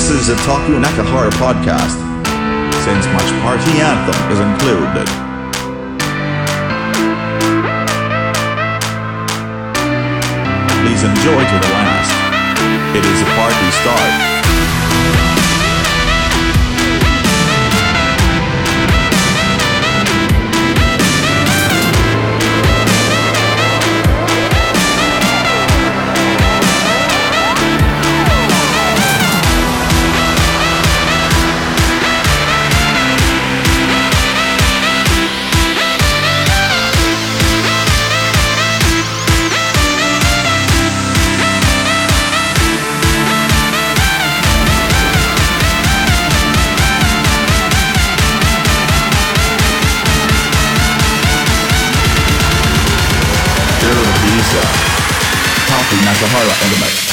This is a Taku Nakahara podcast, since much party anthem is included. Please enjoy to the last. It is a party start. The hard of the back.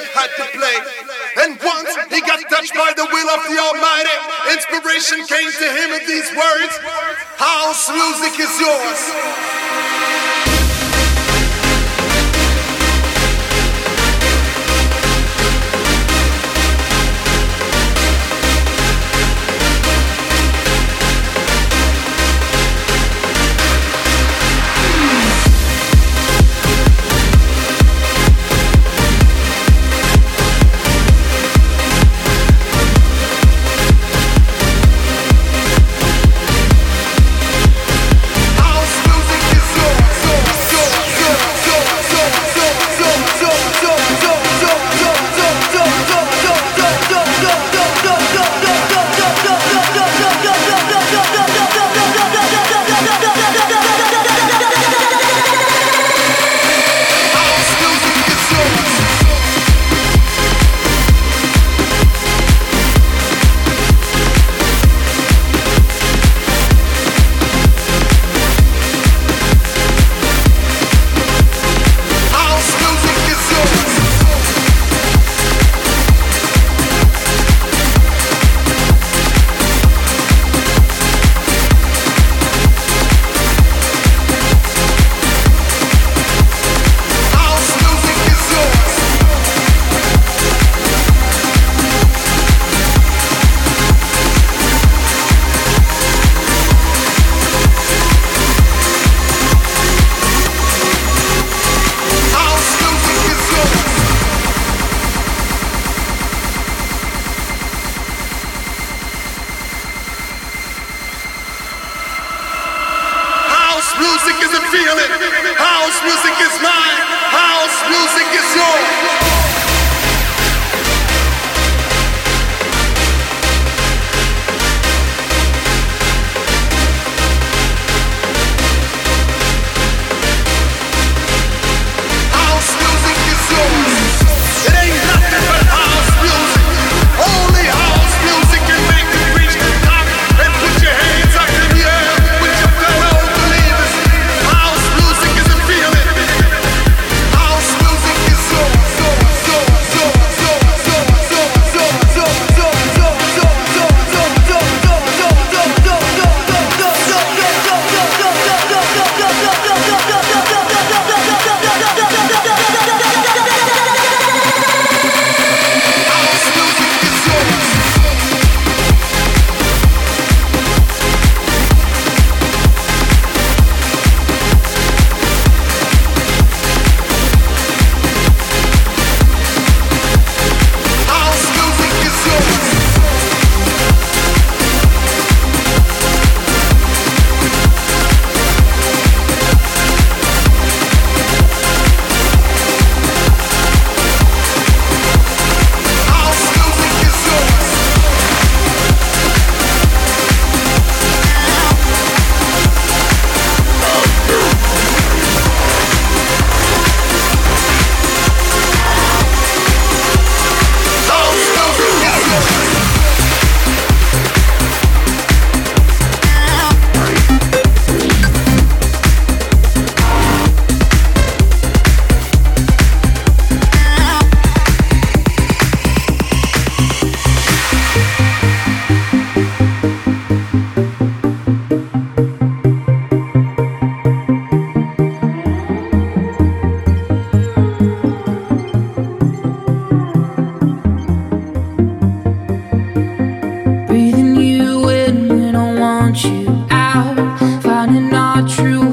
had to play. And once he got touched by the will of the Almighty, inspiration came to him in these words House music is yours. music is mine, house music is yours. true.